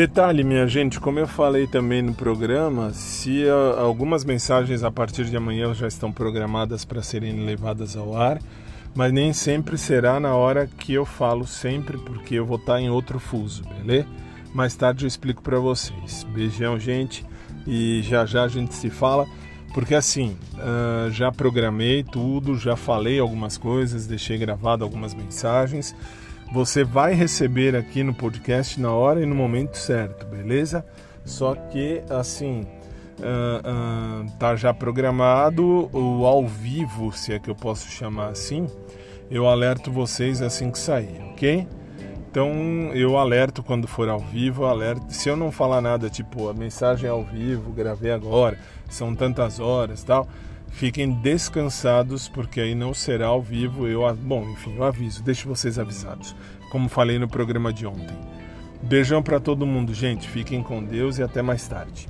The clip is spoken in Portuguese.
Detalhe, minha gente, como eu falei também no programa, se uh, algumas mensagens a partir de amanhã já estão programadas para serem levadas ao ar, mas nem sempre será na hora que eu falo sempre, porque eu vou estar em outro fuso, beleza? Mais tarde eu explico para vocês. Beijão, gente, e já já a gente se fala, porque assim, uh, já programei tudo, já falei algumas coisas, deixei gravado algumas mensagens você vai receber aqui no podcast na hora e no momento certo, beleza? Só que assim uh, uh, tá já programado o ao vivo, se é que eu posso chamar assim. Eu alerto vocês assim que sair, ok? Então eu alerto quando for ao vivo, alerto. Se eu não falar nada, tipo a mensagem é ao vivo, gravei agora, são tantas horas, tal Fiquem descansados, porque aí não será ao vivo. Eu, bom, enfim, eu aviso, deixo vocês avisados, como falei no programa de ontem. Beijão para todo mundo, gente. Fiquem com Deus e até mais tarde.